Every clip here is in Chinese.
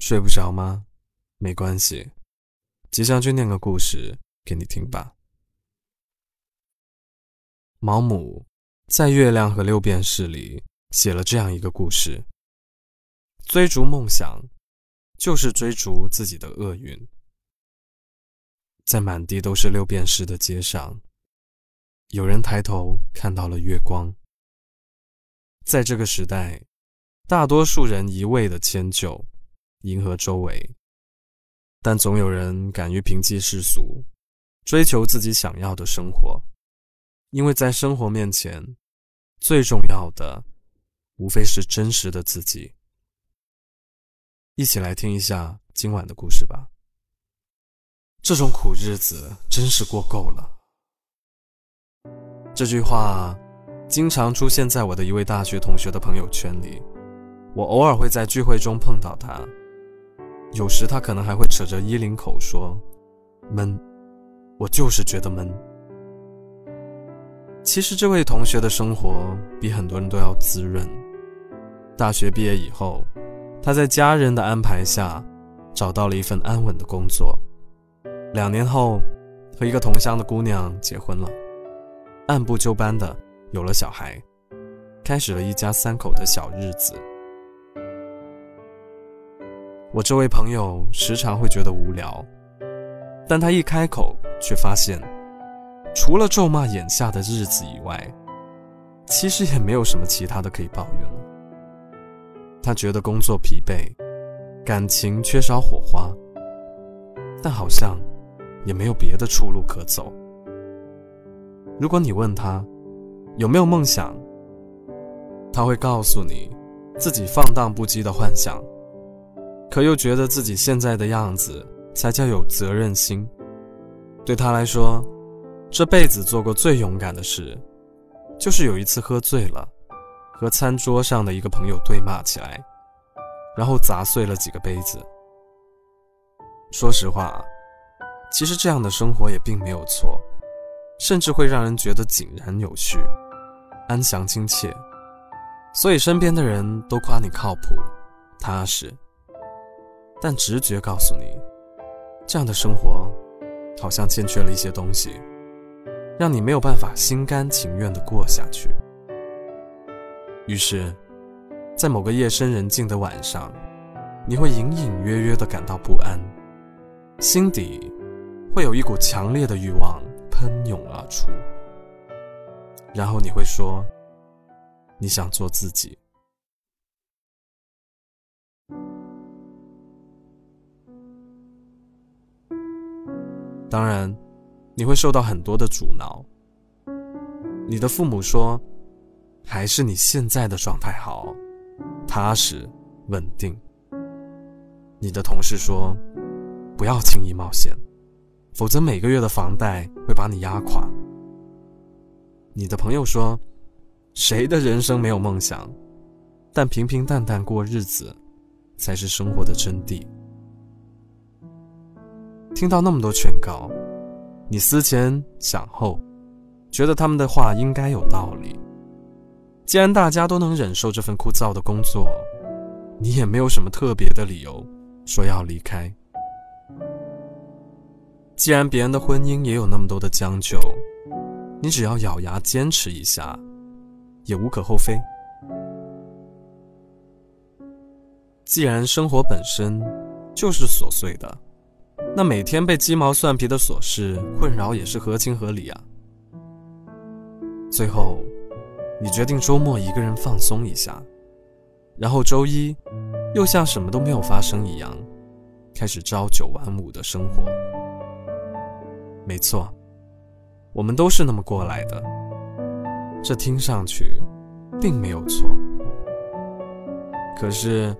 睡不着吗？没关系，吉祥君念个故事给你听吧。毛姆在《月亮和六便士》里写了这样一个故事：追逐梦想，就是追逐自己的厄运。在满地都是六便士的街上，有人抬头看到了月光。在这个时代，大多数人一味的迁就。迎合周围，但总有人敢于摒弃世俗，追求自己想要的生活。因为在生活面前，最重要的无非是真实的自己。一起来听一下今晚的故事吧。这种苦日子真是过够了。这句话经常出现在我的一位大学同学的朋友圈里，我偶尔会在聚会中碰到他。有时他可能还会扯着衣领口说：“闷，我就是觉得闷。”其实这位同学的生活比很多人都要滋润。大学毕业以后，他在家人的安排下找到了一份安稳的工作。两年后，和一个同乡的姑娘结婚了，按部就班的有了小孩，开始了一家三口的小日子。我这位朋友时常会觉得无聊，但他一开口，却发现，除了咒骂眼下的日子以外，其实也没有什么其他的可以抱怨了。他觉得工作疲惫，感情缺少火花，但好像也没有别的出路可走。如果你问他有没有梦想，他会告诉你自己放荡不羁的幻想。可又觉得自己现在的样子才叫有责任心。对他来说，这辈子做过最勇敢的事，就是有一次喝醉了，和餐桌上的一个朋友对骂起来，然后砸碎了几个杯子。说实话，其实这样的生活也并没有错，甚至会让人觉得井然有序、安详亲切，所以身边的人都夸你靠谱、踏实。但直觉告诉你，这样的生活好像欠缺了一些东西，让你没有办法心甘情愿地过下去。于是，在某个夜深人静的晚上，你会隐隐约约地感到不安，心底会有一股强烈的欲望喷涌而出，然后你会说：“你想做自己。”当然，你会受到很多的阻挠。你的父母说：“还是你现在的状态好，踏实稳定。”你的同事说：“不要轻易冒险，否则每个月的房贷会把你压垮。”你的朋友说：“谁的人生没有梦想？但平平淡淡过日子，才是生活的真谛。”听到那么多劝告，你思前想后，觉得他们的话应该有道理。既然大家都能忍受这份枯燥的工作，你也没有什么特别的理由说要离开。既然别人的婚姻也有那么多的将就，你只要咬牙坚持一下，也无可厚非。既然生活本身就是琐碎的。那每天被鸡毛蒜皮的琐事困扰也是合情合理啊。最后，你决定周末一个人放松一下，然后周一又像什么都没有发生一样，开始朝九晚五的生活。没错，我们都是那么过来的，这听上去并没有错。可是，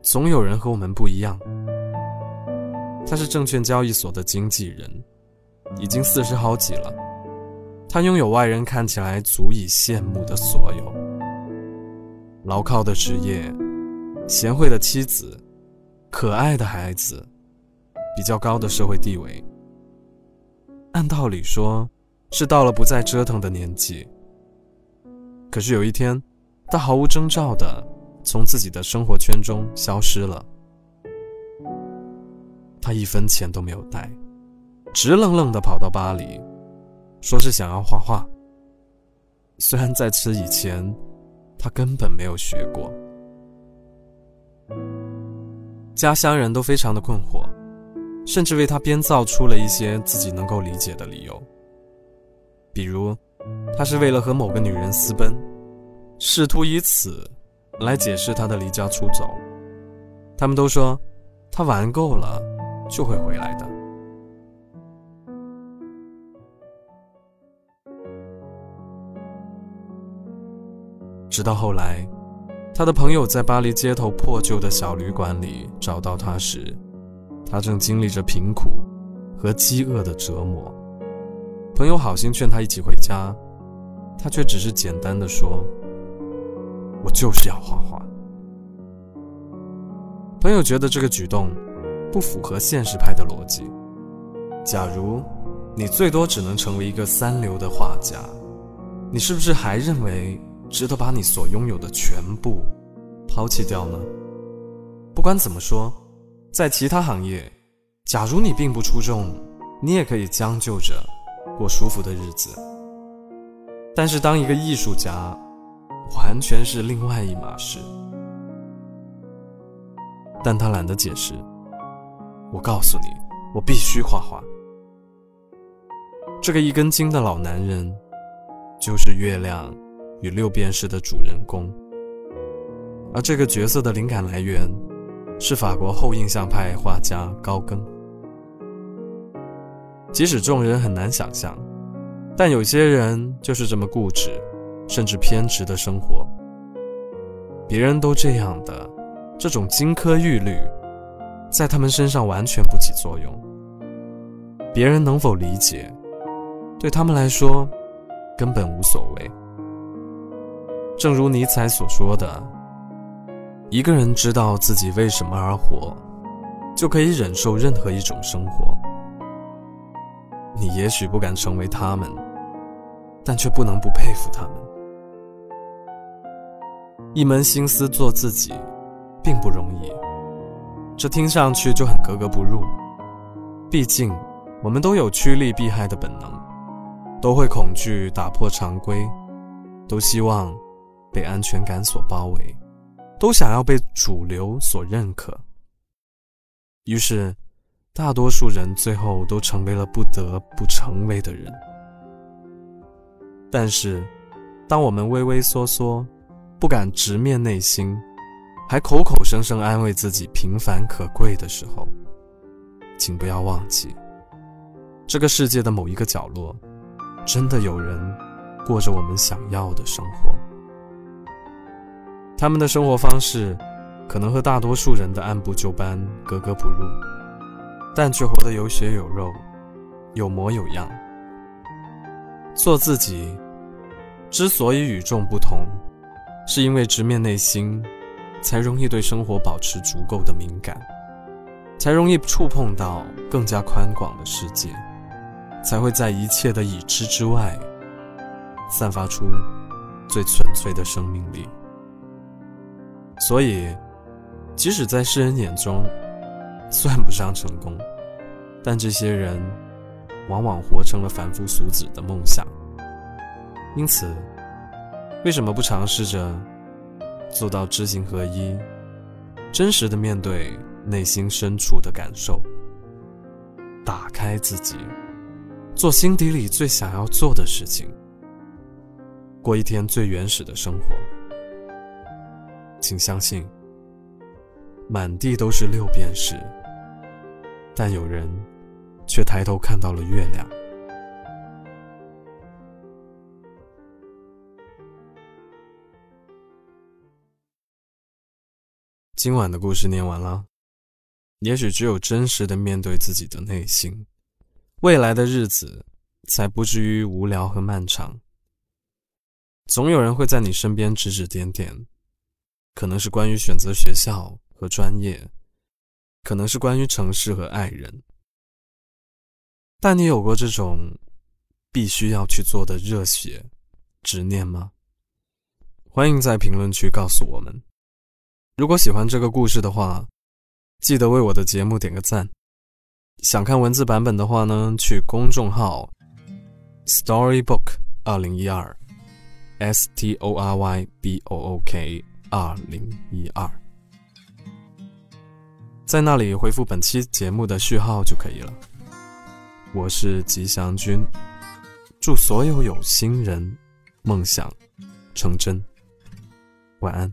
总有人和我们不一样。他是证券交易所的经纪人，已经四十好几了。他拥有外人看起来足以羡慕的所有：牢靠的职业、贤惠的妻子、可爱的孩子、比较高的社会地位。按道理说，是到了不再折腾的年纪。可是有一天，他毫无征兆地从自己的生活圈中消失了。他一分钱都没有带，直愣愣地跑到巴黎，说是想要画画。虽然在此以前，他根本没有学过。家乡人都非常的困惑，甚至为他编造出了一些自己能够理解的理由，比如，他是为了和某个女人私奔，试图以此来解释他的离家出走。他们都说，他玩够了就会回来的。直到后来。他的朋友在巴黎街头破旧的小旅馆里找到他时，他正经历着贫苦和饥饿的折磨。朋友好心劝他一起回家，他却只是简单的说：“我就是要画画。”朋友觉得这个举动不符合现实派的逻辑。假如你最多只能成为一个三流的画家，你是不是还认为？值得把你所拥有的全部抛弃掉呢？不管怎么说，在其他行业，假如你并不出众，你也可以将就着过舒服的日子。但是，当一个艺术家，完全是另外一码事。但他懒得解释。我告诉你，我必须画画。这个一根筋的老男人，就是月亮。与六便士的主人公，而这个角色的灵感来源是法国后印象派画家高更。即使众人很难想象，但有些人就是这么固执，甚至偏执的生活。别人都这样的，这种金科玉律，在他们身上完全不起作用。别人能否理解，对他们来说根本无所谓。正如尼采所说的：“一个人知道自己为什么而活，就可以忍受任何一种生活。你也许不敢成为他们，但却不能不佩服他们。一门心思做自己，并不容易。这听上去就很格格不入。毕竟，我们都有趋利避害的本能，都会恐惧打破常规，都希望。”被安全感所包围，都想要被主流所认可。于是，大多数人最后都成为了不得不成为的人。但是，当我们畏畏缩缩，不敢直面内心，还口口声声安慰自己平凡可贵的时候，请不要忘记，这个世界的某一个角落，真的有人过着我们想要的生活。他们的生活方式，可能和大多数人的按部就班、格格不入，但却活得有血有肉、有模有样。做自己，之所以与众不同，是因为直面内心，才容易对生活保持足够的敏感，才容易触碰到更加宽广的世界，才会在一切的已知之外，散发出最纯粹的生命力。所以，即使在世人眼中算不上成功，但这些人往往活成了凡夫俗子的梦想。因此，为什么不尝试着做到知行合一，真实的面对内心深处的感受，打开自己，做心底里最想要做的事情，过一天最原始的生活？请相信，满地都是六便士，但有人却抬头看到了月亮。今晚的故事念完了，也许只有真实的面对自己的内心，未来的日子才不至于无聊和漫长。总有人会在你身边指指点点。可能是关于选择学校和专业，可能是关于城市和爱人。但你有过这种必须要去做的热血执念吗？欢迎在评论区告诉我们。如果喜欢这个故事的话，记得为我的节目点个赞。想看文字版本的话呢，去公众号 Storybook 二零一二，S T O R Y B O O K 二零一二，在那里回复本期节目的序号就可以了。我是吉祥君，祝所有有心人梦想成真，晚安。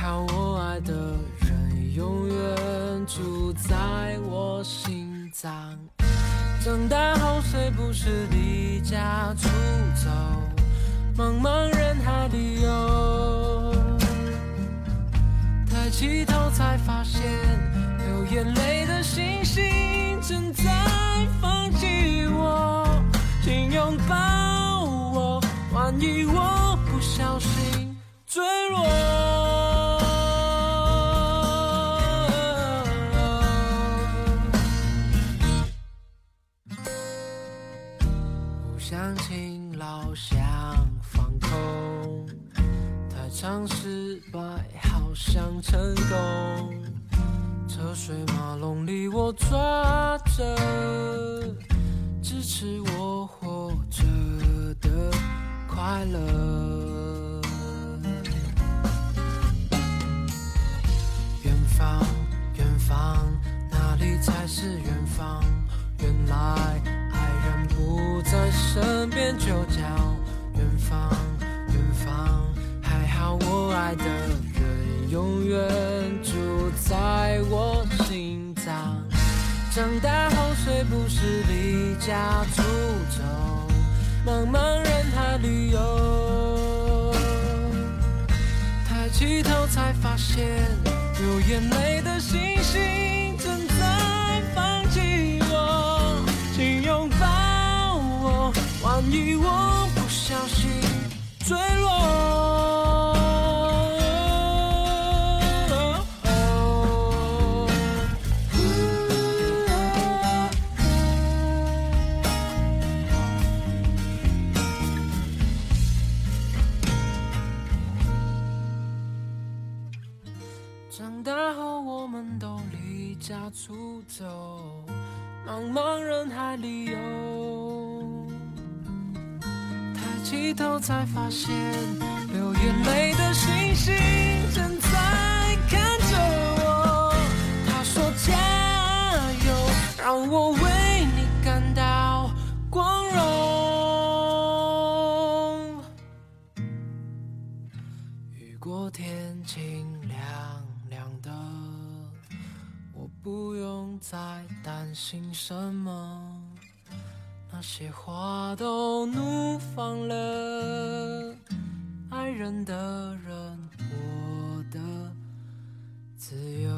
好，我爱的人永远住在我心脏。长大后谁不是离家出走，茫茫人海里游。抬起头才发现，流眼泪的星星正成功。车水马龙里，我抓着支持我活着的快乐。远方，远方，哪里才是远方？原来爱人。不在身边就叫远方，远方。还好我爱的永远住在我心脏。长大后虽不是离家出走，茫茫人海旅游。抬起头才发现，流眼泪的心才发现，流眼泪的星星正在看着我。他说：“加油，让我为你感到光荣。”雨过天晴凉凉的，我不用再担心什么。那些花都怒放了，人的人活得自由。